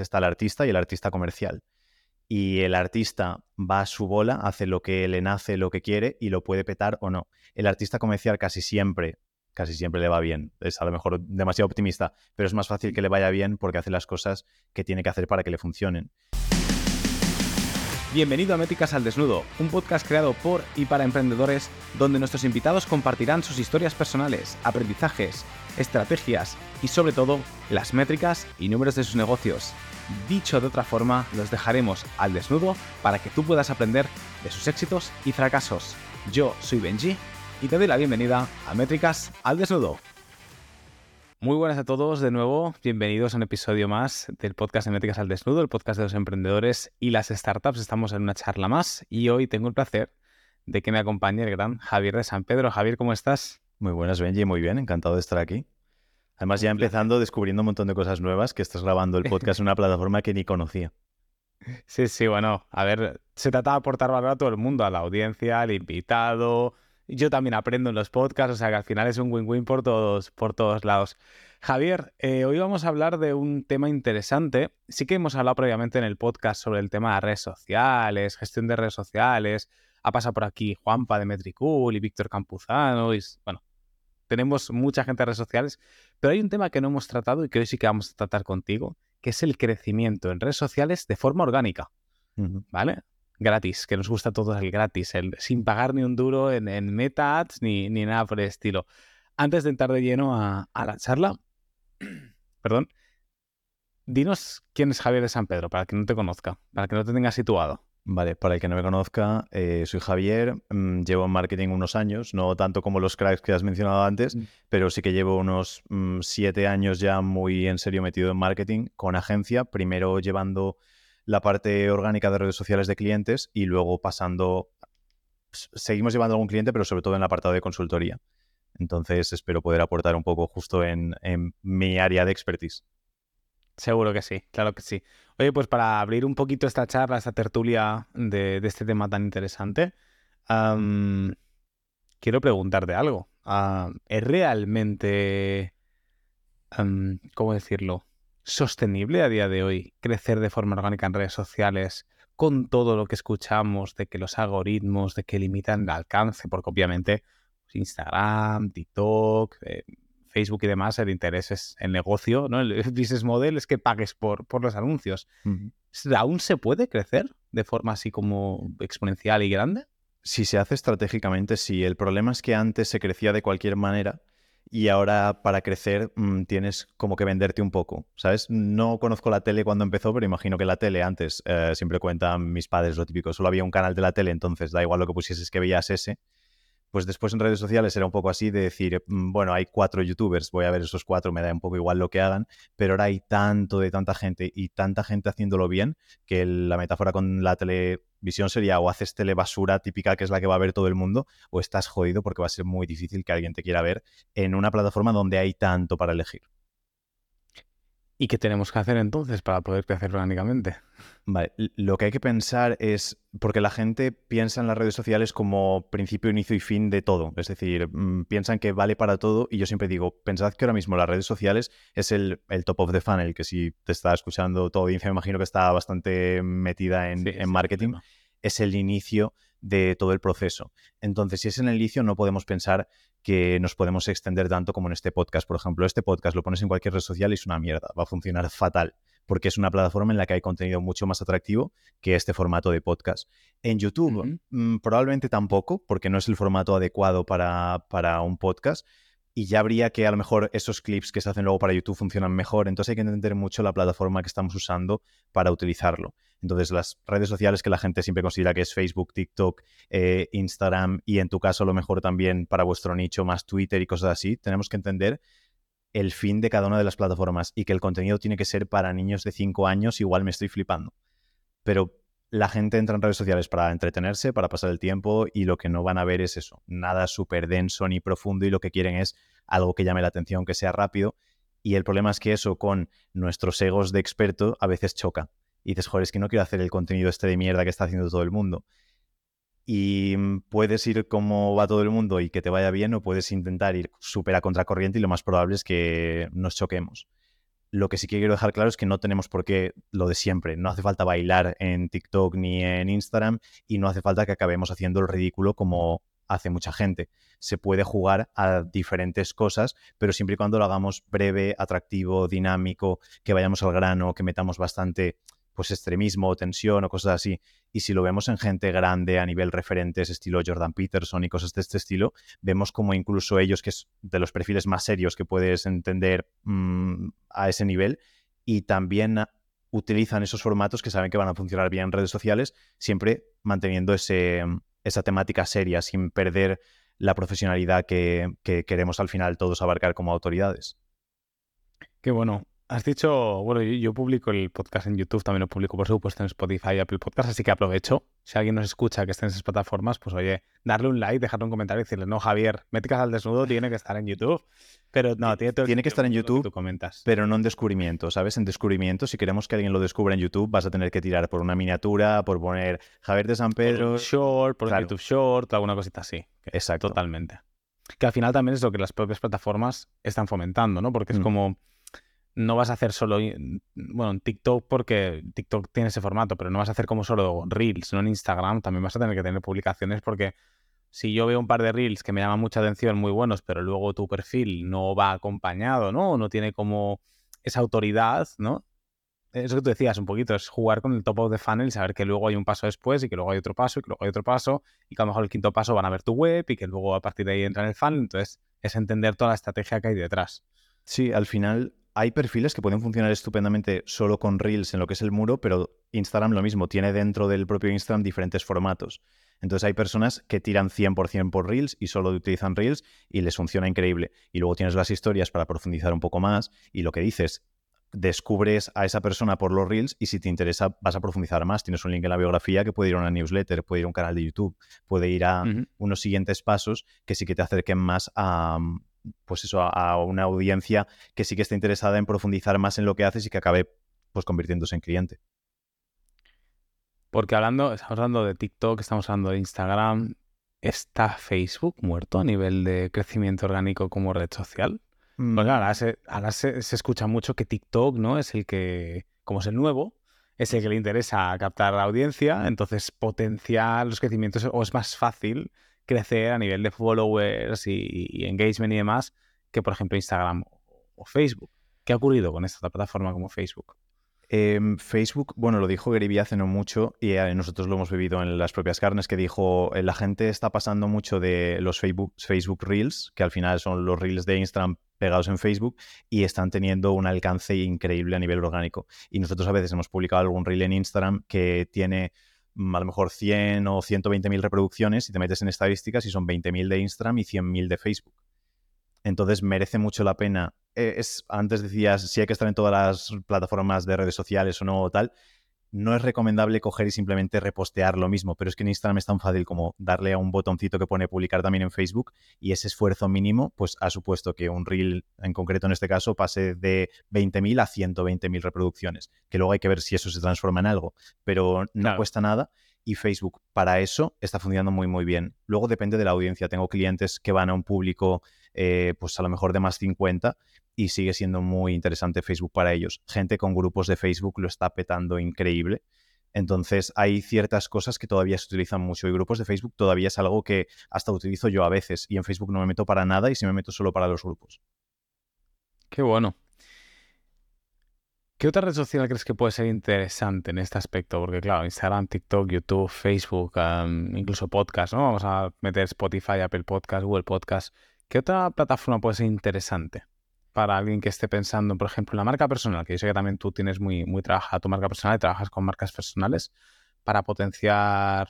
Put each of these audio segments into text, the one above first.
está el artista y el artista comercial. Y el artista va a su bola, hace lo que le nace, lo que quiere y lo puede petar o no. El artista comercial casi siempre, casi siempre le va bien. Es a lo mejor demasiado optimista, pero es más fácil que le vaya bien porque hace las cosas que tiene que hacer para que le funcionen. Bienvenido a Métricas al Desnudo, un podcast creado por y para emprendedores donde nuestros invitados compartirán sus historias personales, aprendizajes, estrategias y sobre todo las métricas y números de sus negocios. Dicho de otra forma, los dejaremos al desnudo para que tú puedas aprender de sus éxitos y fracasos. Yo soy Benji y te doy la bienvenida a Métricas al Desnudo. Muy buenas a todos de nuevo, bienvenidos a un episodio más del podcast de Métricas al Desnudo, el podcast de los emprendedores y las startups. Estamos en una charla más y hoy tengo el placer de que me acompañe el gran Javier de San Pedro. Javier, ¿cómo estás? Muy buenas, Benji, muy bien, encantado de estar aquí. Además, ya empezando, descubriendo un montón de cosas nuevas, que estás grabando el podcast en una plataforma que ni conocía. Sí, sí, bueno, a ver, se trata de aportar valor a todo el mundo, a la audiencia, al invitado, yo también aprendo en los podcasts, o sea que al final es un win-win por todos, por todos lados. Javier, eh, hoy vamos a hablar de un tema interesante. Sí que hemos hablado previamente en el podcast sobre el tema de redes sociales, gestión de redes sociales. Ha pasado por aquí Juanpa de Metricool y Víctor Campuzano. Y, bueno, tenemos mucha gente en redes sociales, pero hay un tema que no hemos tratado y que hoy sí que vamos a tratar contigo, que es el crecimiento en redes sociales de forma orgánica. ¿Vale? gratis, que nos gusta a todos el gratis, el, sin pagar ni un duro en, en meta ads ni, ni, nada por el estilo. Antes de entrar de lleno a, la charla, perdón, dinos quién es Javier de San Pedro, para que no te conozca, para que no te tenga situado. Vale, para el que no me conozca, eh, soy Javier, mm, llevo en marketing unos años, no tanto como los cracks que has mencionado antes, mm. pero sí que llevo unos mm, siete años ya muy en serio metido en marketing con agencia, primero llevando la parte orgánica de redes sociales de clientes y luego pasando, seguimos llevando a algún cliente, pero sobre todo en el apartado de consultoría. Entonces espero poder aportar un poco justo en, mi área de expertise. Seguro que sí, claro que sí. Oye, pues para abrir un poquito esta charla, esta tertulia de, este tema tan interesante, quiero preguntarte algo. ¿Es realmente, cómo decirlo, sostenible a día de hoy crecer de forma orgánica en redes sociales con todo lo que escuchamos de que los algoritmos, de que limitan el alcance, porque obviamente pues, Instagram, TikTok, eh, Facebook y demás, el interés es el negocio, ¿no? El business model es que pagues por, por los anuncios. ¿Aún se puede crecer de forma así como exponencial y grande? Si se hace estratégicamente, sí. El problema es que antes se crecía de cualquier manera y ahora para crecer mm, tienes como que venderte un poco, ¿sabes? No conozco la tele cuando empezó, pero imagino que la tele antes, eh, siempre cuentan mis padres lo típico, solo había un canal de la tele, entonces da igual lo que pusieses que veías ese. Pues después en redes sociales era un poco así de decir, mm, bueno, hay cuatro youtubers, voy a ver esos cuatro, me da un poco igual lo que hagan, pero ahora hay tanto de tanta gente y tanta gente haciéndolo bien que la metáfora con la televisión sería o haces telebasura típica que es la que va a ver todo el mundo o estás jodido porque va a ser muy difícil que alguien te quiera ver en una plataforma donde hay tanto para elegir. ¿Y qué tenemos que hacer entonces para poder crecer orgánicamente? Vale, lo que hay que pensar es, porque la gente piensa en las redes sociales como principio, inicio y fin de todo, es decir, mm, piensan que vale para todo y yo siempre digo, pensad que ahora mismo las redes sociales es el, top of the funnel, que si te está escuchando toda audiencia, me imagino que está bastante metida en, marketing, es el inicio de todo el proceso. Entonces, si es en el inicio, no podemos pensar que nos podemos extender tanto como en este podcast. Por ejemplo, este podcast lo pones en cualquier red social y es una mierda, va a funcionar fatal, porque es una plataforma en la que hay contenido mucho más atractivo que este formato de podcast. En YouTube, mm, probablemente tampoco, porque no es el formato adecuado para, para un podcast y ya habría que a lo mejor esos clips que se hacen luego para YouTube funcionan mejor. Entonces hay que entender mucho la plataforma que estamos usando para utilizarlo. Entonces las redes sociales que la gente siempre considera que es Facebook, TikTok, eh, Instagram y en tu caso a lo mejor también para vuestro nicho más Twitter y cosas así, tenemos que entender el fin de cada una de las plataformas y que el contenido tiene que ser para niños de 5 años, igual me estoy flipando. Pero la gente entra en redes sociales para entretenerse, para pasar el tiempo y lo que no van a ver es eso, nada súper denso ni profundo y lo que quieren es algo que llame la atención, que sea rápido. Y el problema es que eso con nuestros egos de experto a veces choca. Y dices, joder, es que no quiero hacer el contenido este de mierda que está haciendo todo el mundo. Y mm, puedes ir como va todo el mundo y que te vaya bien o puedes intentar ir súper a contracorriente y lo más probable es que nos choquemos. Lo que sí que quiero dejar claro es que no tenemos por qué lo de siempre. No hace falta bailar en TikTok ni en Instagram y no hace falta que acabemos haciendo el ridículo como hace mucha gente. Se puede jugar a diferentes cosas, pero siempre y cuando lo hagamos breve, atractivo, dinámico, que vayamos al grano, que metamos bastante pues extremismo o tensión o cosas así. Y si lo vemos en gente grande a nivel referentes, estilo Jordan Peterson y cosas de este estilo, vemos como incluso ellos, que es de los perfiles más serios que puedes entender mm, a ese nivel, y también utilizan esos formatos que saben que van a funcionar bien en redes sociales, siempre manteniendo ese, esa temática seria sin perder la profesionalidad que, queremos al final todos abarcar como autoridades. Qué bueno. Has dicho, bueno, yo, publico el podcast en YouTube, también lo publico por supuesto en Spotify y Apple Podcast, así que aprovecho. Si alguien nos escucha que esté en esas plataformas, pues oye, darle un like, dejarle un comentario y decirle, no, Javier, Métricas al desnudo tiene que estar en YouTube. Pero no, tiene, tiene que estar en YouTube, comentas. pero no en descubrimiento, ¿sabes? En descubrimiento, si queremos que alguien lo descubra en YouTube, vas a tener que tirar por una miniatura, por poner Javier de San Pedro. Por un short, por YouTube Short, alguna cosita así. Exacto. Totalmente. Que al final también es lo que las propias plataformas están fomentando, ¿no? Porque es mm. como no vas a hacer solo, bueno, en TikTok porque TikTok tiene ese formato, pero no vas a hacer como solo Reels, no en Instagram, también vas a tener que tener publicaciones porque si yo veo un par de Reels que me llaman mucha atención, muy buenos, pero luego tu perfil no va acompañado, ¿no? No tiene como esa autoridad, ¿no? Eso que tú decías un poquito, es jugar con el top of the funnel y saber que luego hay un paso después y que luego hay otro paso y que luego hay otro paso y que a lo mejor el quinto paso van a ver tu web y que luego a partir de ahí entra en el funnel. Entonces, es entender toda la estrategia que hay detrás. Sí, al final hay perfiles que pueden funcionar estupendamente solo con Reels en lo que es el muro, pero Instagram lo mismo, tiene dentro del propio Instagram diferentes formatos. Entonces hay personas que tiran 100% por Reels y solo utilizan Reels y les funciona increíble. Y luego tienes las historias para profundizar un poco más y lo que dices, descubres a esa persona por los Reels y si te interesa vas a profundizar más. Tienes un link en la biografía que puede ir a una newsletter, puede ir a un canal de YouTube, puede ir a unos siguientes pasos que sí que te acerquen más a, pues eso, a, una audiencia que sí que está interesada en profundizar más en lo que haces y que acabe pues convirtiéndose en cliente. Porque hablando, estamos hablando de TikTok, estamos hablando de Instagram, ¿está Facebook muerto a nivel de crecimiento orgánico como red social? Mm. ahora, se, se, escucha mucho que TikTok, ¿no? Es el que, como es el nuevo, es el que le interesa captar la audiencia, entonces potenciar los crecimientos o es más fácil crecer a nivel de followers y, engagement y demás que, por ejemplo, Instagram o, Facebook. ¿Qué ha ocurrido con esta plataforma como Facebook? Em, Facebook, bueno, lo dijo Gary hace no mucho y eh, nosotros lo hemos vivido en las propias carnes, que dijo, eh, la gente está pasando mucho de los Facebook, Facebook Reels, que al final son los Reels de Instagram pegados en Facebook y están teniendo un alcance increíble a nivel orgánico. Y nosotros a veces hemos publicado algún Reel en Instagram que tiene a lo mejor 100 o 120 mil reproducciones y te metes en estadísticas y son 20 mil de Instagram y 100 mil de Facebook. Entonces merece mucho la pena. Eh, es, antes decías si hay que estar en todas las plataformas de redes sociales o no o tal no es recomendable coger y simplemente repostear lo mismo, pero es que en Instagram es tan fácil como darle a un botoncito que pone publicar también en Facebook y ese esfuerzo mínimo pues ha supuesto que un reel, en concreto en este caso, pase de 20.000 a 120.000 reproducciones, que luego hay que ver si eso se transforma en algo, pero no cuesta nada y Facebook para eso está funcionando muy muy bien. Luego depende de la audiencia, tengo clientes que van a un público eh, pues a lo mejor de más 50 y sigue siendo muy interesante Facebook para ellos. Gente con grupos de Facebook lo está petando increíble. Entonces hay ciertas cosas que todavía se utilizan mucho y grupos de Facebook todavía es algo que hasta utilizo yo a veces y en Facebook no me meto para nada y si me meto solo para los grupos. Qué bueno. ¿Qué otra red social crees que puede ser interesante en este aspecto? Porque claro, Instagram, TikTok, YouTube, Facebook, incluso podcast, ¿no? Vamos a meter Spotify, Apple Podcast, Google Podcast. ¿Qué otra plataforma puede ser interesante? Para alguien que esté pensando, por ejemplo, en la marca personal, que yo sé que también tú tienes muy, muy trabajada tu marca personal y trabajas con marcas personales para potenciar,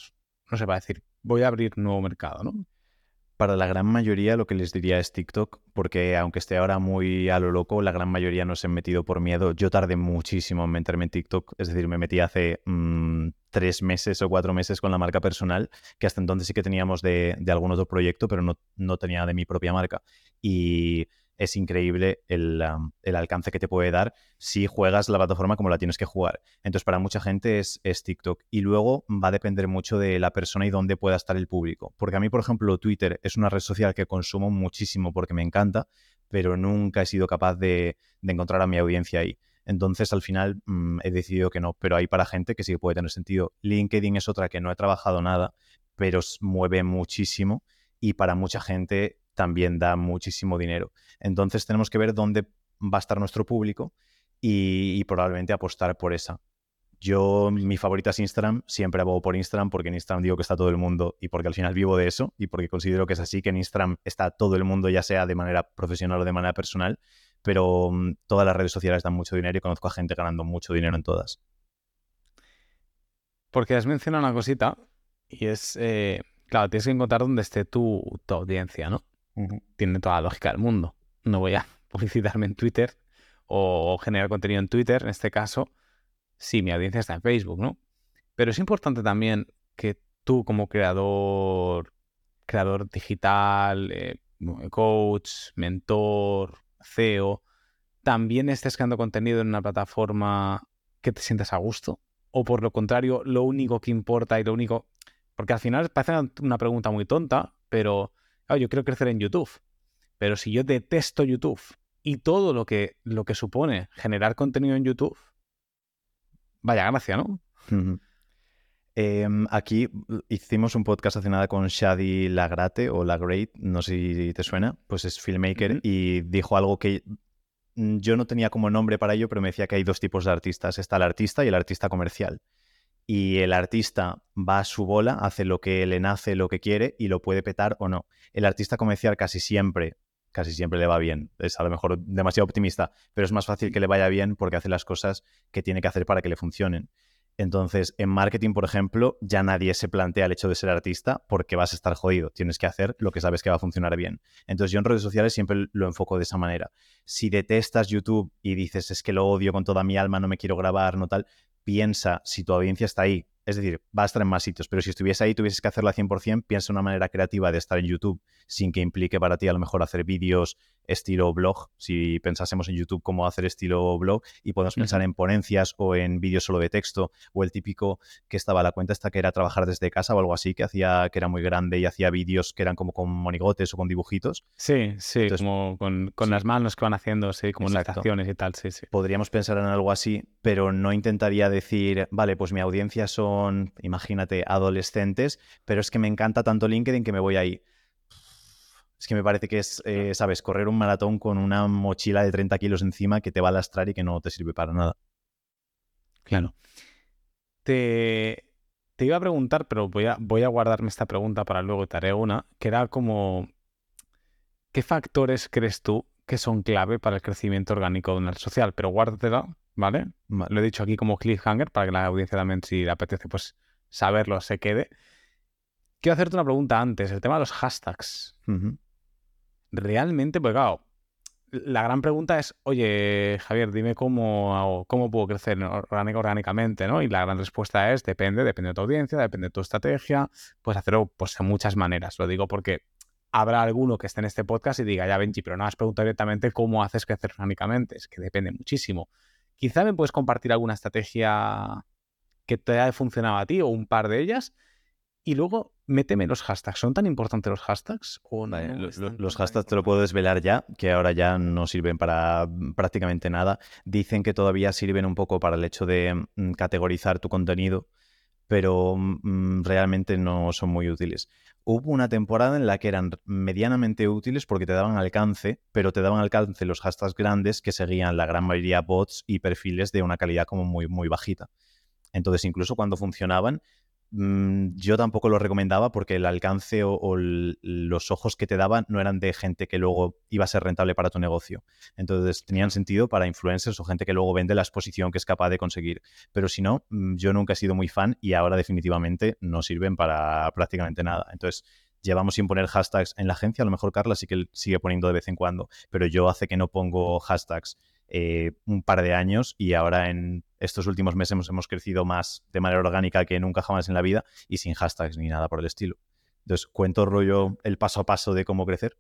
no sé, para decir, voy a abrir nuevo mercado, ¿no? Para la gran mayoría lo que les diría es TikTok, porque aunque esté ahora muy a lo loco, la gran mayoría no se han metido por miedo. Yo tardé muchísimo en meterme en TikTok, es decir, me metí hace mm, tres meses o cuatro meses con la marca personal, que hasta entonces sí que teníamos de, de algún otro proyecto, pero no, no tenía de mi propia marca. Y es increíble el, alcance que te puede dar si juegas la plataforma como la tienes que jugar. Entonces, para mucha gente es, TikTok. Y luego va a depender mucho de la persona y dónde pueda estar el público. Porque a mí, por ejemplo, Twitter es una red social que consumo muchísimo porque me encanta, pero nunca he sido capaz de, encontrar a mi audiencia ahí. Entonces, al final, mm, he decidido que no, pero hay para gente que sí que puede tener sentido. LinkedIn es otra que no he trabajado nada, pero mueve muchísimo y para mucha gente también da muchísimo dinero. Entonces, tenemos que ver dónde va a estar nuestro público y probablemente apostar por esa. Yo, mi favorita es Instagram, siempre abogo por Instagram porque en Instagram digo que está todo el mundo y porque al final vivo de eso y porque considero que es así, que en Instagram está todo el mundo, ya sea de manera profesional o de manera personal, pero mm, todas las redes sociales dan mucho dinero y conozco a gente ganando mucho dinero en todas. Porque has mencionado una cosita y es, eh, claro, tienes que encontrar dónde esté tu, audiencia, ¿no? Tiene toda la lógica del mundo. No voy a publicitarme en Twitter o generar contenido en Twitter, en este caso, sí, mi audiencia está en Facebook, ¿no? Pero es importante también que tú como creador, creador digital, eh, coach, mentor, CEO, también estés creando contenido en una plataforma que te sientas a gusto. O por lo contrario, lo único que importa y lo único... Porque al final parece una pregunta muy tonta, pero yo quiero crecer en YouTube. Pero si yo detesto YouTube y todo lo que, lo que supone generar contenido en YouTube, Vaya gracia, ¿no? Em, aquí hicimos un podcast hace nada con Shadi Lagrate o Lagrate, no sé si te suena, pues es filmmaker y dijo algo que yo no tenía como nombre para ello, pero me decía que hay dos tipos de artistas. Está el artista y el artista comercial. Y el artista va a su bola, hace lo que le nace, lo que quiere y lo puede petar o no. El artista comercial casi siempre casi siempre le va bien. Es a lo mejor demasiado optimista, pero es más fácil que le vaya bien porque hace las cosas que tiene que hacer para que le funcionen. Entonces, en marketing, por ejemplo, ya nadie se plantea el hecho de ser artista porque vas a estar jodido. Tienes que hacer lo que sabes que va a funcionar bien. Entonces, yo en redes sociales siempre lo enfoco de esa manera. Si detestas YouTube y dices, es que lo odio con toda mi alma, no me quiero grabar, no tal, piensa si tu audiencia está ahí, es decir, va a estar en más sitios, pero si estuviese ahí, tuvieses que hacerlo al 100%, piensa una manera creativa de estar en YouTube sin que implique para ti a lo mejor hacer vídeos estilo blog, si pensásemos en YouTube cómo hacer estilo blog, y podemos pensar en ponencias o en vídeos solo de texto, o el típico que estaba la cuenta esta que era trabajar desde casa o algo así, que hacía, que era muy grande y hacía vídeos que eran como con monigotes o con dibujitos. Sí, sí, como con, las manos que van haciendo, sí, como y tal, sí, sí. Podríamos pensar en algo así, pero no intentaría decir, vale, pues mi audiencia son imagínate, adolescentes, pero es que me encanta tanto LinkedIn que me voy ahí. Es que me parece que es, eh, ¿sabes? Correr un maratón con una mochila de 30 kilos encima que te va a lastrar y que no te sirve para nada. Claro. Te, te iba a preguntar, pero voy a, voy a guardarme esta pregunta para luego te haré una, que era como, ¿qué factores crees tú que son clave para el crecimiento orgánico de una red social? Pero guárdatela ¿vale? Lo he dicho aquí como cliffhanger para que la audiencia también, si le apetece, pues saberlo, se quede. Quiero hacerte una pregunta antes, el tema de los hashtags. Realmente, pues claro, la gran pregunta es, oye, Javier, dime cómo, cómo puedo crecer orgánicamente, ¿no? Y la gran respuesta es, depende, depende de tu audiencia, depende de tu estrategia, puedes hacerlo pues, de muchas maneras. Lo digo porque habrá alguno que esté en este podcast y diga, ya Benji, pero no has preguntado directamente cómo haces crecer orgánicamente. Es que depende muchísimo. Quizá me puedes compartir alguna estrategia que te haya funcionado a ti o un par de ellas. Y luego, méteme los hashtags. ¿Son tan importantes los hashtags? O los, hashtags te lo puedo desvelar ya, que ahora ya no sirven para prácticamente nada. Dicen que todavía sirven un poco para el hecho de mm, categorizar tu contenido, pero mm, realmente no son muy útiles hubo una temporada en la que eran medianamente útiles porque te daban alcance, pero te daban alcance los hashtags grandes que seguían la gran mayoría bots y perfiles de una calidad como muy, muy bajita. Entonces, incluso cuando funcionaban, yo tampoco lo recomendaba porque el alcance o, los ojos que te daban no eran de gente que luego iba a ser rentable para tu negocio. Entonces tenían sentido para influencers o gente que luego vende la exposición que es capaz de conseguir. Pero si no, mm, yo nunca he sido muy fan y ahora definitivamente no sirven para prácticamente nada. Entonces llevamos sin poner hashtags en la agencia. A lo mejor Carla sí que sigue poniendo de vez en cuando, pero yo hace que no pongo hashtags eh, un par de años y ahora en estos últimos meses hemos, hemos, crecido más de manera orgánica que nunca jamás en la vida y sin hashtags ni nada por el estilo. Entonces, cuento rollo el paso a paso de cómo crecer,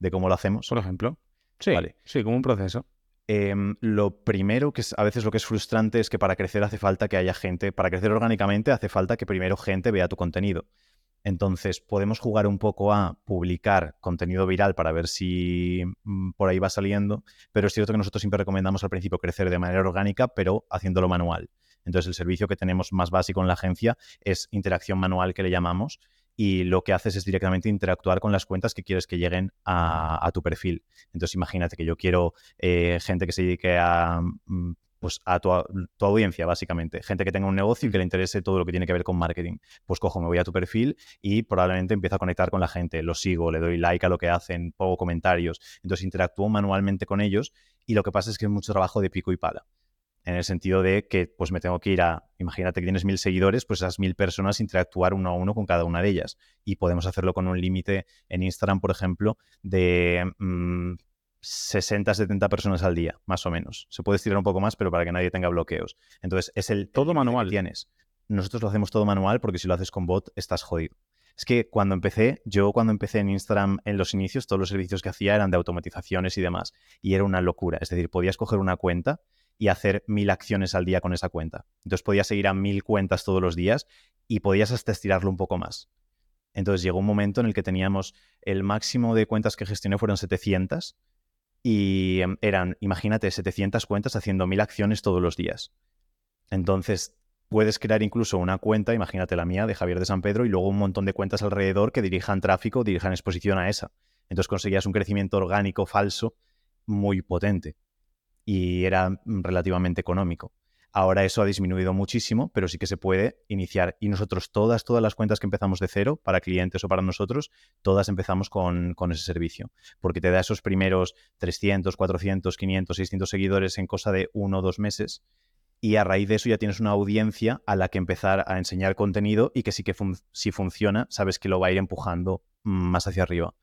de cómo lo hacemos. Por ejemplo. Sí, vale. sí, como un proceso. Em, lo primero, que es, a veces lo que es frustrante, es que para crecer hace falta que haya gente, para crecer orgánicamente hace falta que primero gente vea tu contenido. Entonces, podemos jugar un poco a publicar contenido viral para ver si mm, por ahí va saliendo, pero es cierto que nosotros siempre recomendamos al principio crecer de manera orgánica, pero haciéndolo manual. Entonces, el servicio que tenemos más básico en la agencia es interacción manual que le llamamos y lo que haces es directamente interactuar con las cuentas que quieres que lleguen a, tu perfil. Entonces, imagínate que yo quiero eh, gente que se dedique a mm, pues a tu, audiencia, básicamente. Gente que tenga un negocio y que le interese todo lo que tiene que ver con marketing. Pues cojo, me voy a tu perfil y probablemente empiezo a conectar con la gente. Lo sigo, le doy like a lo que hacen, pongo comentarios. Entonces interactúo manualmente con ellos y lo que pasa es que es mucho trabajo de pico y pala. En el sentido de que pues me tengo que ir a, imagínate que tienes mil seguidores, pues esas mil personas interactuar uno a uno con cada una de ellas. Y podemos hacerlo con un límite en Instagram, por ejemplo, de mm, 60, 70 personas al día, más o menos. Se puede estirar un poco más, pero para que nadie tenga bloqueos. Entonces, es el todo manual. tienes. Nosotros lo hacemos todo manual porque si lo haces con bot, estás jodido. Es que cuando empecé, yo cuando empecé en Instagram en los inicios, todos los servicios que hacía eran de automatizaciones y demás. Y era una locura. Es decir, podías coger una cuenta y hacer mil acciones al día con esa cuenta. Entonces podías seguir a mil cuentas todos los días y podías hasta estirarlo un poco más. Entonces llegó un momento en el que teníamos el máximo de cuentas que gestioné fueron 700 y em, eran, imagínate, 700 cuentas haciendo mil acciones todos los días. Entonces, puedes crear incluso una cuenta, imagínate la mía, de Javier de San Pedro, y luego un montón de cuentas alrededor que dirijan tráfico, dirijan exposición a esa. Entonces conseguías un crecimiento orgánico falso muy potente y era mm, relativamente económico. Ahora eso ha disminuido muchísimo, pero sí que se puede iniciar. Y nosotros todas, todas las cuentas que empezamos de cero, para clientes o para nosotros, todas empezamos con, ese servicio. Porque te da esos primeros 300, 400, 500, 600 seguidores en cosa de uno o dos meses. Y a raíz de eso ya tienes una audiencia a la que empezar a enseñar contenido y que sí que si funciona, sabes que lo va a ir empujando más hacia arriba.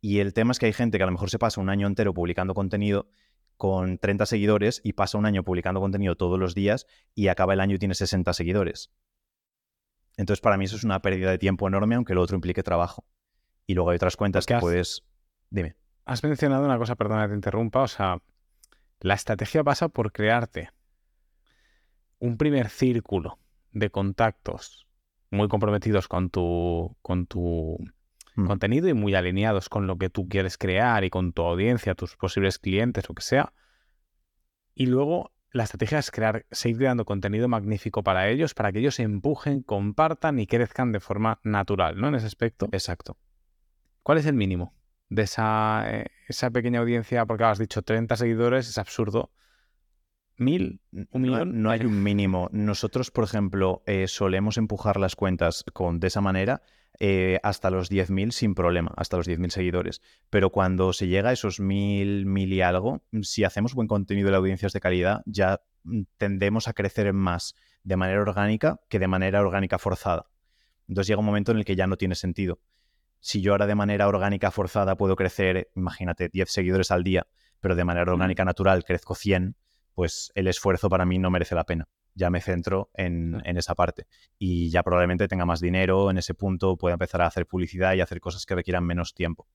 Y el tema es que hay gente que a lo mejor se pasa un año entero publicando contenido con 30 seguidores y pasa un año publicando contenido todos los días y acaba el año y tiene 60 seguidores. Entonces, para mí eso es una pérdida de tiempo enorme, aunque lo otro implique trabajo. Y luego hay otras cuentas que puedes... Dime. Has mencionado una cosa, perdona que te interrumpa, o sea, la estrategia pasa por crearte un primer círculo de contactos muy comprometidos con tu, con tu Mm. contenido y muy alineados con lo que tú quieres crear y con tu audiencia, tus posibles clientes, lo que sea. Y luego la estrategia es crear, seguir creando contenido magnífico para ellos, para que ellos se empujen, compartan y crezcan de forma natural, ¿no? En ese aspecto. Exacto. ¿Cuál es el mínimo de esa, eh, esa pequeña audiencia? Porque has dicho 30 seguidores, es absurdo. ¿Mil? ¿Un millón? No, hay un mínimo. Nosotros, por ejemplo, eh, solemos empujar las cuentas con, de esa manera eh, hasta los 10.000 sin problema, hasta los 10.000 seguidores. Pero cuando se llega a esos 1.000, 1.000 y algo, si hacemos buen contenido de audiencias de calidad, ya mm, tendemos a crecer más de manera orgánica que de manera orgánica forzada. Entonces llega un momento en el que ya no tiene sentido. Si yo ahora de manera orgánica forzada puedo crecer, imagínate, 10 seguidores al día, pero de manera orgánica natural crezco 100, pues el esfuerzo para mí no merece la pena ya me centro en, esa parte. Y ya probablemente tenga más dinero en ese punto, pueda empezar a hacer publicidad y hacer cosas que requieran menos tiempo.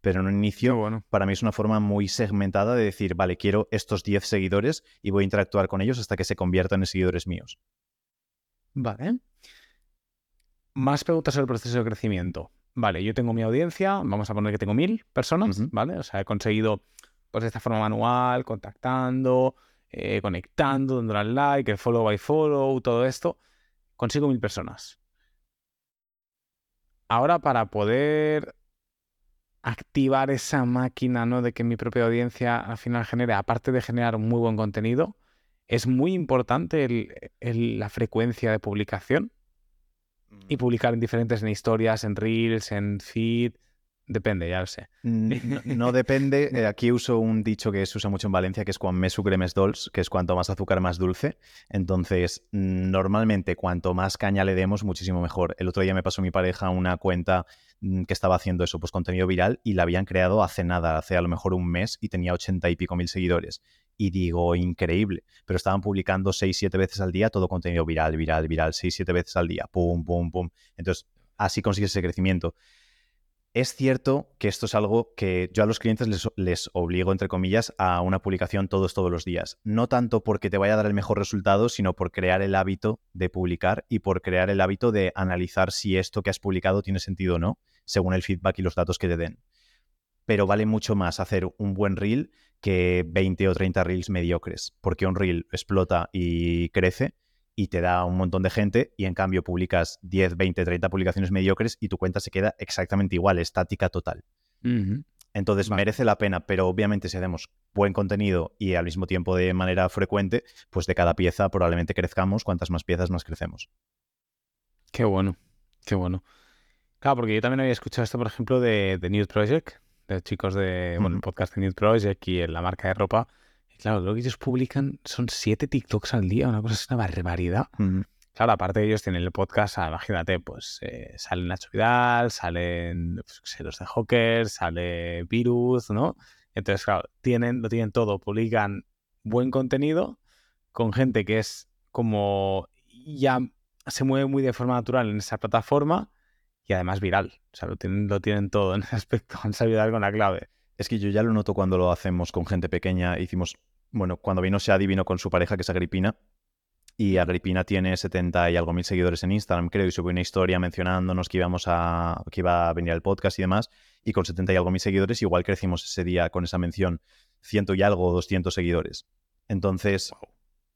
Pero en un inicio, bueno. para mí es una forma muy segmentada de decir, vale, quiero estos 10 seguidores y voy a interactuar con ellos hasta que se conviertan en seguidores míos. Vale. Más preguntas sobre el proceso de crecimiento. Vale, yo tengo mi audiencia, vamos a poner que tengo mil personas, ¿vale? O sea, he conseguido, pues de esta forma manual, contactando, eh, conectando, dando al like, el follow by follow, todo esto, consigo mil personas. Ahora para poder activar esa máquina, ¿no? De que mi propia audiencia al final genere, aparte de generar muy buen contenido, es muy importante la frecuencia de publicación y mm. publicar en diferentes en historias, en reels, en feed. Depende, ya lo sé. No, depende. Eh, aquí uso un dicho que se usa mucho en Valencia, que es cuando me sucre mes dols, que es cuanto más azúcar, más dulce. Entonces, normalmente, cuanto más caña le demos, muchísimo mejor. El otro día me pasó mi pareja una cuenta mm, que estaba haciendo eso, pues contenido viral, y la habían creado hace nada, hace a lo mejor un mes, y tenía ochenta y pico mil seguidores. Y digo, increíble. Pero estaban publicando seis, siete veces al día todo contenido viral, viral, viral, seis, siete veces al día. Pum, pum, pum. Entonces, así consigues ese crecimiento Es cierto que esto es algo que yo a los clientes les, obligo, entre comillas, a una publicación todos, todos los días. No tanto porque te vaya a dar el mejor resultado, sino por crear el hábito de publicar y por crear el hábito de analizar si esto que has publicado tiene sentido o no, según el feedback y los datos que te den. Pero vale mucho más hacer un buen reel que 20 o 30 reels mediocres, porque un reel explota y crece y te da un montón de gente y en cambio publicas 10, 20, 30 publicaciones mediocres y tu cuenta se queda exactamente igual, estática total. Entonces merece la pena, pero obviamente si hacemos buen contenido y al mismo tiempo de manera frecuente, pues de cada pieza probablemente crezcamos, cuantas más piezas más crecemos. Qué bueno, qué bueno. Claro, porque yo también había escuchado esto, por ejemplo, de, de Nude Project, de chicos de, bueno, el podcast de Nude Project y en la marca de ropa, Claro, lo que ellos publican son siete TikToks al día, una cosa es una barbaridad. Claro, aparte de ellos tienen el podcast, ah, imagínate, pues eh, salen Nacho Vidal, salen pues, los de Hawker, sale Virus, ¿no? Entonces, claro, tienen, lo tienen todo, publican buen contenido con gente que es como ya se mueve muy de forma natural en esa plataforma y además viral. O sea, lo tienen, lo tienen todo en ese aspecto, han sabido dar con la clave. Es que yo ya lo noto cuando lo hacemos con gente pequeña. Hicimos, bueno, cuando vino Seadi vino con su pareja, que es Agripina. Y Agripina tiene 70 y algo mil seguidores en Instagram, creo, y subió una historia mencionándonos que íbamos a, que iba a venir al podcast y demás. Y con 70 y algo mil seguidores, igual crecimos ese día con esa mención, ciento y algo, 200 seguidores. Entonces,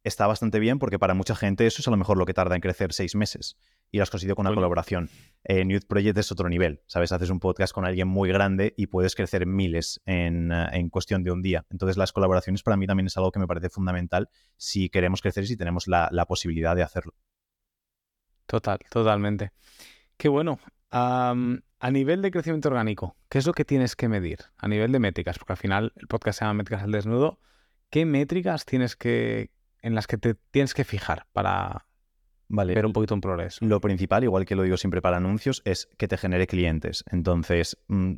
está bastante bien porque para mucha gente eso es a lo mejor lo que tarda en crecer seis meses y lo has conseguido con una colaboración. Eh, Youth Project es otro nivel, ¿sabes? Haces un podcast con alguien muy grande y puedes crecer miles en, eh, en, cuestión de un día. Entonces las colaboraciones para mí también es algo que me parece fundamental si queremos crecer y si tenemos la, la posibilidad de hacerlo. Total, totalmente. Qué bueno. a nivel de crecimiento orgánico, ¿qué es lo que tienes que medir? A nivel de métricas, porque al final el podcast se llama Métricas al Desnudo. ¿Qué métricas tienes que, en las que te tienes que fijar para, Vale. Pero un poquito en progreso. Lo principal, igual que lo digo siempre para anuncios, es que te genere clientes. Entonces, mm,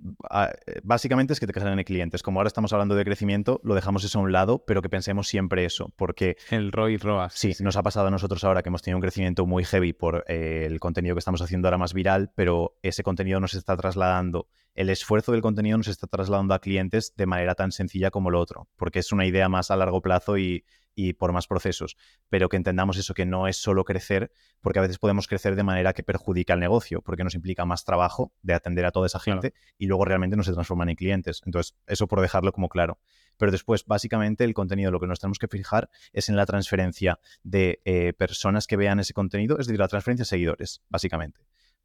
básicamente es que te genere clientes. Como ahora estamos hablando de crecimiento, lo dejamos eso a un lado, pero que pensemos siempre eso, porque... El ROI ROAS. Sí, nos ha pasado a nosotros ahora que hemos tenido un crecimiento muy heavy por eh, el contenido que estamos haciendo ahora más viral, pero ese contenido nos está trasladando, el esfuerzo del contenido nos está trasladando a clientes de manera tan sencilla como lo otro, porque es una idea más a largo plazo y y por más procesos, pero que entendamos eso, que no es solo crecer, porque a veces podemos crecer de manera que perjudica el negocio, porque nos implica más trabajo de atender a toda esa gente y luego realmente no se transforman en clientes. Entonces, eso por dejarlo como claro. Pero después, básicamente, el contenido, lo que nos tenemos que fijar es en la transferencia de eh, personas que vean ese contenido, es decir, la transferencia de seguidores, básicamente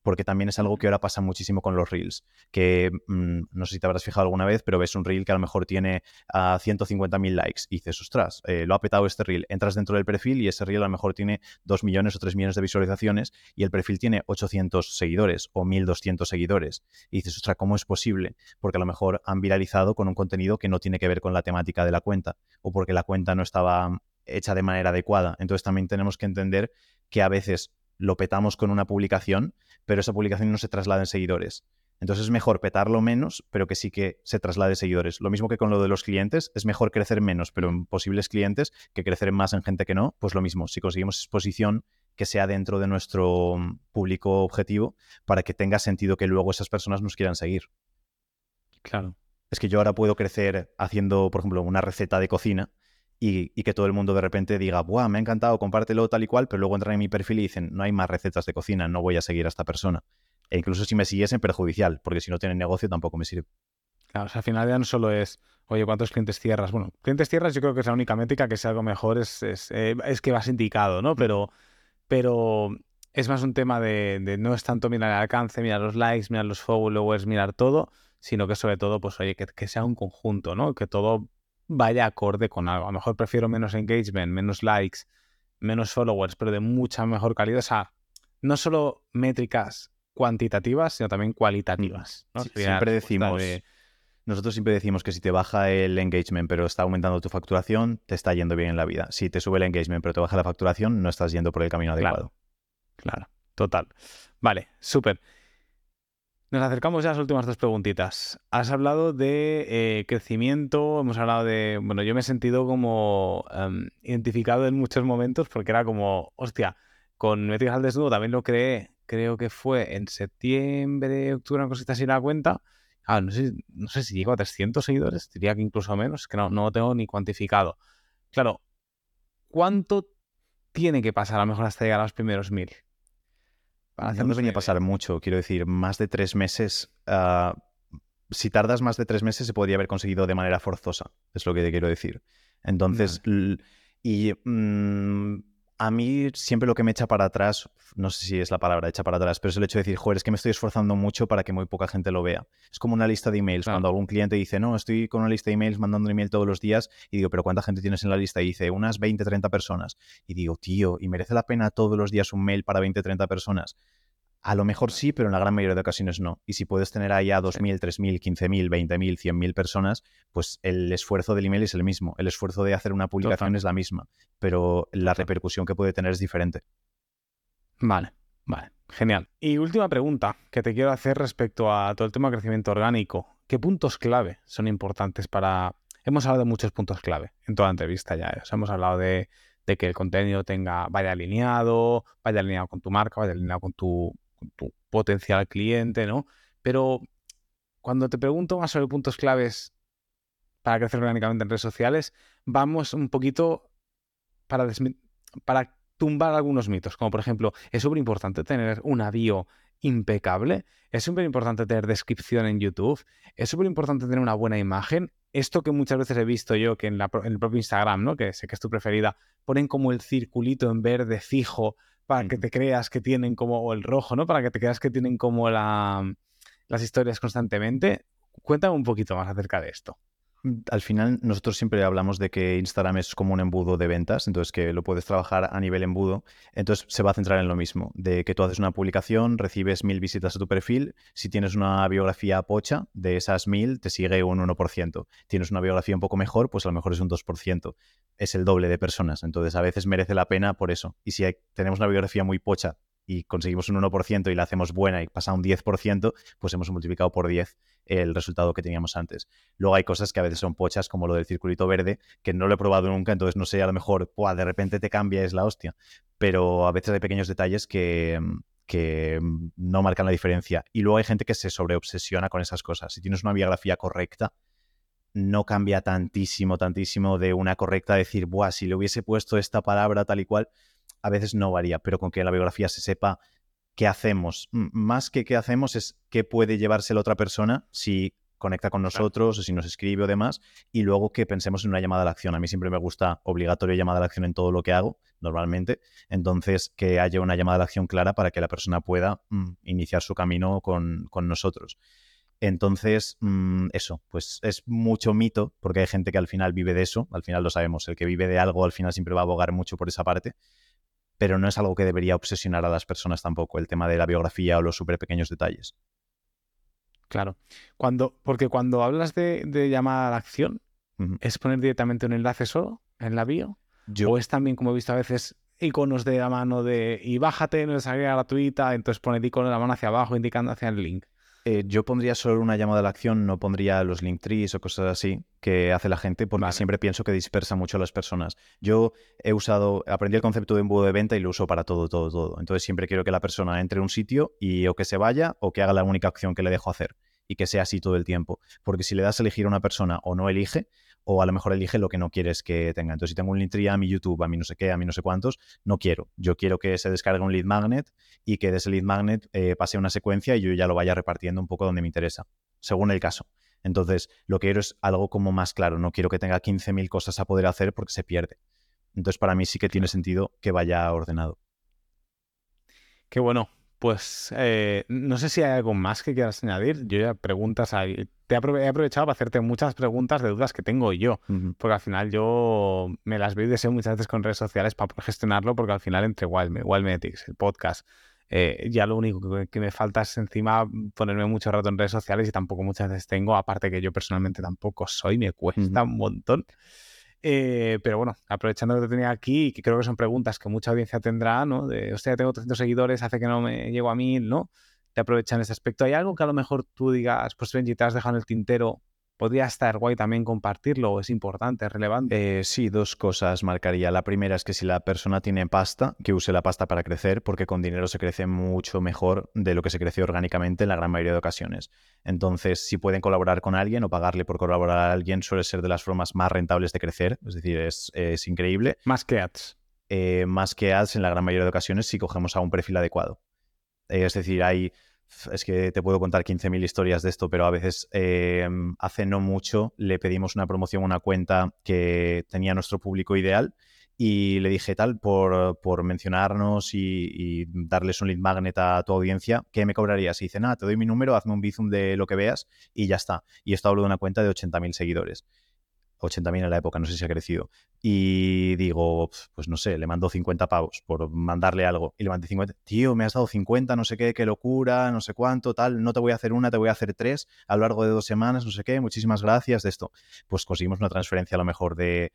porque también es algo que ahora pasa muchísimo con los reels, que mm, no sé si te habrás fijado alguna vez, pero ves un reel que a lo mejor tiene a uh, 150.000 likes y dices, ostras, eh, lo ha petado este reel. Entras dentro del perfil y ese reel a lo mejor tiene 2 millones o 3 millones de visualizaciones y el perfil tiene 800 seguidores o 1200 seguidores. Y dices, ostras, ¿cómo es posible? Porque a lo mejor han viralizado con un contenido que no tiene que ver con la temática de la cuenta o porque la cuenta no estaba hecha de manera adecuada. Entonces también tenemos que entender que a veces lo petamos con una publicación, pero esa publicación no se traslada en seguidores. Entonces es mejor petarlo menos, pero que sí que se traslade seguidores. Lo mismo que con lo de los clientes, es mejor crecer menos, pero en posibles clientes, que crecer más en gente que no. Pues lo mismo, si conseguimos exposición que sea dentro de nuestro mm, público objetivo, para que tenga sentido que luego esas personas nos quieran seguir. Claro. Es que yo ahora puedo crecer haciendo, por ejemplo, una receta de cocina y, que todo el mundo de repente diga, ¡buah, me ha encantado, compártelo tal y cual! Pero luego entran en mi perfil y dicen, no hay más recetas de cocina, no voy a seguir a esta persona. E incluso si me siguiesen, perjudicial, porque si no tienen negocio tampoco me sirve. Claro, o sea, al final ya no solo es, oye, ¿cuántos clientes cierras? Bueno, clientes cierras yo creo que es la única métrica que es algo mejor, es, es, eh, es que vas indicado, ¿no? Pero, pero es más un tema de, no es tanto mirar el alcance, mirar los likes, mirar los followers, mirar todo, sino que sobre todo, pues oye, que, que sea un conjunto, ¿no? Que todo vaya acorde con algo. A lo mejor prefiero menos engagement, menos likes, menos followers, pero de mucha mejor calidad. O sea, no solo métricas cuantitativas, sino también cualitativas. siempre decimos, nosotros siempre decimos que si te baja el engagement pero está aumentando tu facturación, te está yendo bien en la vida. Si te sube el engagement pero te baja la facturación, no estás yendo por el camino adecuado. claro total. Vale, súper. Nos acercamos ya a las últimas dos preguntitas. Has hablado de eh, crecimiento, hemos hablado de... Bueno, yo me he sentido como em, identificado en muchos momentos porque era como, hostia, con Métricas al Desnudo también lo creé creo que fue en septiembre, octubre, una cosita así la cuenta. Ah, no sé, si llegó a 300 seguidores, diría que incluso menos, que no lo tengo ni cuantificado. Claro, ¿cuánto tiene que pasar a lo mejor hasta llegar a los primeros mil? No venía a pasar mucho, quiero decir, más de tres meses. Ah, si tardas más de tres meses, se podría haber conseguido de manera forzosa, es lo que te quiero decir. Entonces, y mm, a mí siempre lo que me echa para atrás, no sé si es la palabra echa para atrás, pero es el hecho de decir, joder, es que me estoy esforzando mucho para que muy poca gente lo vea. Es como una lista de emails. Cuando algún cliente dice, no, estoy con una lista de emails mandando un email todos los días, y digo, pero ¿cuánta gente tienes en la lista? Y dice, unas 20, 30 personas. Y digo, tío, ¿y merece la pena todos los días un mail para 20, 30 personas? A lo mejor sí, pero en la gran mayoría de ocasiones no. Y si puedes tener ahí a 2.000, 3.000, 15.000, 20.000, 100.000 personas, pues el esfuerzo del email es el mismo. El esfuerzo de hacer una publicación es la misma, pero la repercusión que puede tener es diferente. Vale, vale, genial. Y última pregunta que te quiero hacer respecto a todo el tema de crecimiento orgánico. ¿Qué puntos clave son importantes para... Hemos hablado de muchos puntos clave en toda la entrevista ya. ¿eh? hemos hablado de, de que el contenido tenga, vaya alineado, vaya alineado con tu marca, vaya alineado con tu, tu potencial cliente, ¿no? Pero cuando te pregunto más sobre puntos claves para crecer orgánicamente en redes sociales, vamos un poquito para, tumbar algunos mitos, como por ejemplo, es súper importante tener una bio impecable, es súper importante tener descripción en YouTube, es súper importante tener una buena imagen. Esto que muchas veces he visto yo, que en, en el propio Instagram, ¿no? que sé que es tu preferida, ponen como el circulito en verde fijo para que te creas que tienen como, o el rojo, ¿no? Para que te creas que tienen como la, las historias constantemente. Cuéntame un poquito más acerca de esto. Mm, al final, nosotros siempre hablamos de que Instagram es como un embudo de ventas, entonces que lo puedes trabajar a nivel embudo. Entonces se va a centrar en lo mismo, de que tú haces una publicación, recibes mil visitas a tu perfil, si tienes una biografía pocha, de esas mil te sigue un 1%. Tienes una biografía un poco mejor, pues a lo mejor es un 2%. Es el doble de personas, entonces a veces merece la pena por eso. Y si tenemos una biografía muy pocha y conseguimos un 1% y la hacemos buena y pasa un 10%, pues hemos multiplicado por 10 el resultado que teníamos antes. Luego hay cosas que a veces son pochas, como lo del circulito verde, que no lo he probado nunca, entonces no sé, a lo mejor de repente te cambia, es la hostia. Pero a veces hay pequeños detalles que, que no marcan la diferencia. Y luego hay gente que se sobreobsesiona con esas cosas. Si tienes una biografía correcta, no cambia tantísimo, tantísimo de una correcta decir, Buah, si le hubiese puesto esta palabra tal y cual, a veces no varía, pero con que la biografía se sepa qué hacemos. Más que qué hacemos es qué puede llevarse la otra persona si conecta con nosotros o si nos escribe o demás, y luego que pensemos en una llamada a la acción. A mí siempre me gusta obligatorio llamada a la acción en todo lo que hago, normalmente. Entonces, que haya una llamada a la acción clara para que la persona pueda mm, iniciar su camino con, nosotros. Entonces, mm, eso, pues es mucho mito, porque hay gente que al final vive de eso, al final lo sabemos, el que vive de algo al final siempre va a abogar mucho por esa parte, pero no es algo que debería obsesionar a las personas tampoco, el tema de la biografía o los súper pequeños detalles. Claro. Cuando, porque cuando hablas de, de llamada a la acción, ¿es poner directamente un enlace solo en la bio? ¿O es también, como he visto a veces, iconos de la mano de y bájate esa guía gratuita, entonces pone el icono de la mano hacia abajo indicando hacia el link? Eh, yo pondría solo una llamada a la acción, no pondría los link trees o cosas así que hace la gente, porque siempre pienso que dispersa mucho a las personas. Yo he usado, aprendí el concepto de embudo de venta y lo uso para todo, todo, todo. Entonces siempre quiero que la persona entre a un sitio y o que se vaya o que haga la única acción que le dejo hacer y que sea así todo el tiempo. Porque si le das a elegir a una persona o no elige, o a lo mejor elige lo que no quieres que tenga. Entonces, si tengo un tree a mi YouTube, a mi no sé qué, a mi no sé cuántos, no quiero. Yo quiero que se descargue un lead magnet y que de ese lead magnet eh, pase una secuencia y yo ya lo vaya repartiendo un poco donde me interesa, según el caso. Entonces, lo que quiero es algo como más claro. No quiero que tenga 15.000 cosas a poder hacer porque se pierde. Entonces, para mí sí que tiene sentido que vaya ordenado. Qué bueno. Pues eh, no sé si hay algo más que quieras añadir. Yo ya preguntas ahí. Te he aprovechado para hacerte muchas preguntas de dudas que tengo yo, porque al final yo me las veo y deseo muchas veces con redes sociales para gestionarlo, porque al final entre Wildmetics, el podcast, eh, ya lo único que, me falta es encima ponerme mucho rato en redes sociales y tampoco muchas veces tengo, aparte que yo personalmente tampoco soy, me cuesta un montón. Eh, pero bueno, aprovechando que te tenía aquí, que creo que son preguntas que mucha audiencia tendrá, ¿no? De, hostia, tengo 300 seguidores, hace que no me llego a mil, ¿no? Te aprovechan ese aspecto. ¿Hay algo que a lo mejor tú digas, pues Benji, te has dejado en el tintero podría estar guay también compartirlo, es importante, es relevante. Eh, sí, dos cosas marcaría. La primera es que si la persona tiene pasta, que use la pasta para crecer, porque con dinero se crece mucho mejor de lo que se crece orgánicamente en la gran mayoría de ocasiones. Entonces, si pueden colaborar con alguien o pagarle por colaborar a alguien, suele ser de las formas más rentables de crecer, es decir, es, es increíble. Más que ads. Eh, más que ads en la gran mayoría de ocasiones si cogemos a un perfil adecuado. Eh, es decir, hay es que te puedo contar 15.000 historias de esto, pero a veces eh, hace no mucho le pedimos una promoción a una cuenta que tenía nuestro público ideal y le dije tal por, por mencionarnos y, darles un lead magnet a tu audiencia, ¿qué me cobrarías? Y dice, nada, te doy mi número, hazme un bizum de lo que veas y ya está. Y esto hablo de una cuenta de 80.000 seguidores. 80.000 en la época, no sé si ha crecido. Y digo, pues no sé, le mando 50 pavos por mandarle algo. Y le mandé 50. Tío, me has dado 50, no sé qué, qué locura, no sé cuánto, tal. No te voy a hacer una, te voy a hacer tres a lo largo de dos semanas, no sé qué. Muchísimas gracias de esto. Pues conseguimos una transferencia a lo mejor de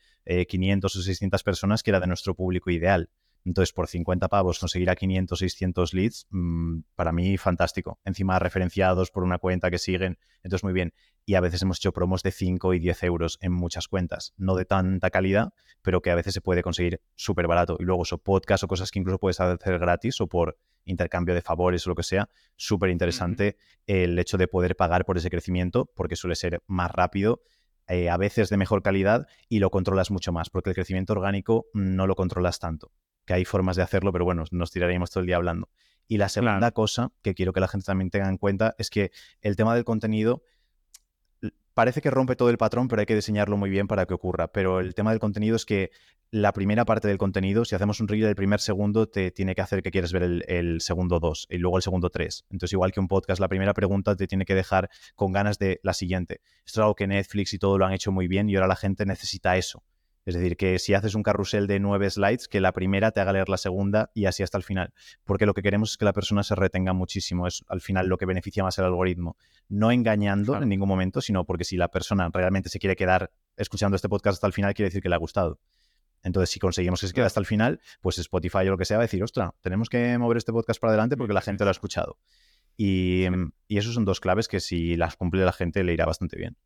500 eh, o 600 personas que era de nuestro público ideal. Entonces, por 50 pavos conseguir a 500, 600 leads, mm, para mí fantástico. Encima referenciados por una cuenta que siguen, entonces muy bien. Y a veces hemos hecho promos de 5 y 10 euros en muchas cuentas, no de tanta calidad, pero que a veces se puede conseguir súper barato. Y luego eso, podcast o cosas que incluso puedes hacer gratis o por intercambio de favores o lo que sea, súper interesante el hecho de poder pagar por ese crecimiento, porque suele ser más rápido eh, a veces de mejor calidad y lo controlas mucho más, porque el crecimiento orgánico no lo controlas tanto que hay formas de hacerlo, pero bueno, nos tiraríamos todo el día hablando. Y la segunda cosa que quiero que la gente también tenga en cuenta es que el tema del contenido parece que rompe todo el patrón, pero hay que diseñarlo muy bien para que ocurra. Pero el tema del contenido es que la primera parte del contenido, si hacemos un reel el primer segundo, te tiene que hacer que quieres ver el, el, segundo dos y luego el segundo tres. Entonces, igual que un podcast, la primera pregunta te tiene que dejar con ganas de la siguiente. Esto es algo que Netflix y todo lo han hecho muy bien y ahora la gente necesita eso. Es decir, que si haces un carrusel de nueve slides, que la primera te haga leer la segunda y así hasta el final. Porque lo que queremos es que la persona se retenga muchísimo. Es al final lo que beneficia más el algoritmo. No engañando en ningún momento, sino porque si la persona realmente se quiere quedar escuchando este podcast hasta el final, quiere decir que le ha gustado. Entonces, si conseguimos que se quede hasta el final, pues Spotify o lo que sea va a decir, ostra, tenemos que mover este podcast para adelante porque la gente lo ha escuchado. Y, y esos son dos claves que si las cumple la gente le irá bastante bien.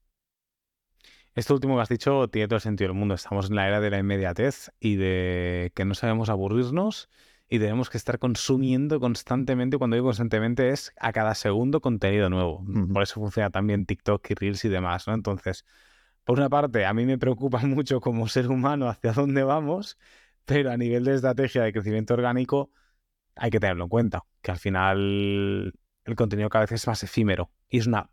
Esto último que has dicho tiene todo el sentido del mundo. Estamos en la era de la inmediatez y de que no sabemos aburrirnos y tenemos que estar consumiendo constantemente. Cuando digo constantemente es a cada segundo contenido nuevo. Por eso funciona también TikTok y Reels y demás, ¿no? Entonces, por una parte, a mí me preocupa mucho como ser humano hacia dónde vamos, pero a nivel de estrategia de crecimiento orgánico hay que tenerlo en cuenta, que al final el contenido cada vez es más efímero y es una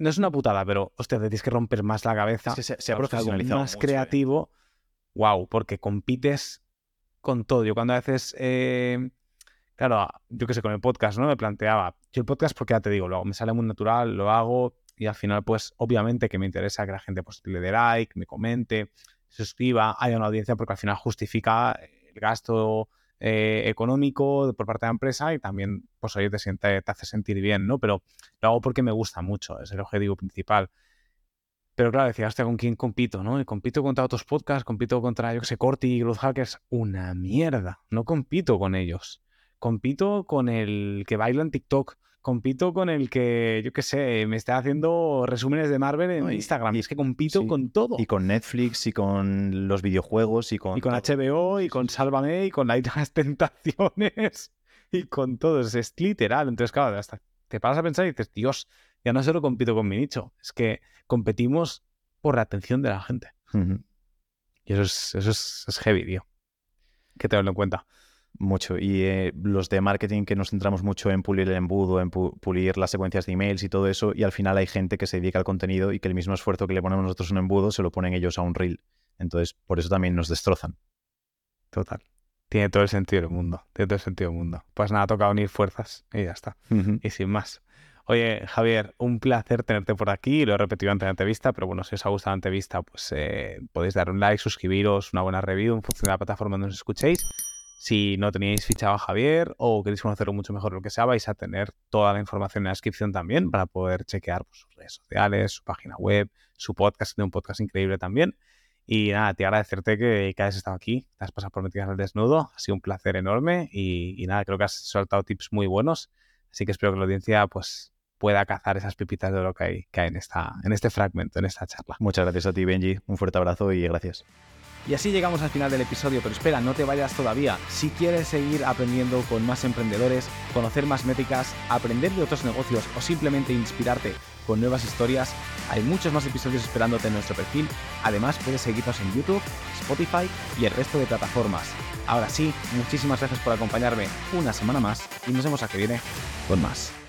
no es una putada, pero, hostia, te tienes que romper más la cabeza. se, ha profesionalizado más ¿eh? creativo. Wow, porque compites con todo. Yo cuando a veces, eh, claro, yo qué sé, con el podcast, ¿no? Me planteaba, yo el podcast porque ya te digo, lo me sale muy natural, lo hago y al final, pues, obviamente que me interesa que la gente pues, le dé like, me comente, se suscriba, haya una audiencia porque al final justifica el gasto eh, económico por parte de la empresa y también, pues oye, te, siente, te hace sentir bien, ¿no? Pero lo hago porque me gusta mucho, es el objetivo principal. Pero claro, decía, hostia, ¿con quién compito, no? Compito contra otros podcasts, compito contra, yo que sé, Corti y Growth Hackers. Una mierda. No compito con ellos. Compito con el que baila en TikTok compito con el que, yo qué sé, me está haciendo resúmenes de Marvel en Instagram. Y es que compito con todo. Y con Netflix, y con los videojuegos, y con. Y con HBO, y con Sálvame, y con las Tentaciones, y con todo. Es, literal. Entonces, claro, hasta te paras a pensar y dices, Dios, ya no solo compito con mi nicho, es que competimos por la atención de la gente. Y eso es, eso es, es heavy, tío. Que tenerlo en cuenta. Mucho. Y eh, los de marketing que nos centramos mucho en pulir el embudo, en pulir las secuencias de emails y todo eso, y al final hay gente que se dedica al contenido y que el mismo esfuerzo que le ponemos nosotros en un embudo se lo ponen ellos a un reel. Entonces, por eso también nos destrozan. Total. Tiene todo el sentido del mundo. Tiene todo el sentido del mundo. Pues nada, toca unir fuerzas y ya está. Y sin más. Oye, Javier, un placer tenerte por aquí. Lo he repetido antes de la entrevista, pero bueno, si os ha gustado la entrevista, pues eh, podéis dar un like, suscribiros, una buena review en función de la plataforma donde nos escuchéis. Si no teníais fichado a Javier o queréis conocerlo mucho mejor lo que sea, vais a tener toda la información en la descripción también para poder chequear pues, sus redes sociales, su página web, su podcast, tiene un podcast increíble también. Y nada, te agradecerte que, hayas estado aquí, te has pasado por Metidas al Desnudo, ha sido un placer enorme y, nada, creo que has soltado tips muy buenos, así que espero que la audiencia pues pueda cazar esas pepitas de oro que hay, que hay en, esta, en este fragmento, en esta charla. Muchas gracias a ti, Benji. Un fuerte abrazo y gracias. Y así llegamos al final del episodio, pero espera, no te vayas todavía. Si quieres seguir aprendiendo con más emprendedores, conocer más métricas, aprender de otros negocios o simplemente inspirarte con nuevas historias, hay muchos más episodios esperándote en nuestro perfil. Además, puedes seguirnos en YouTube, Spotify y el resto de plataformas. Ahora sí, muchísimas gracias por acompañarme una semana más y nos vemos a que viene con más.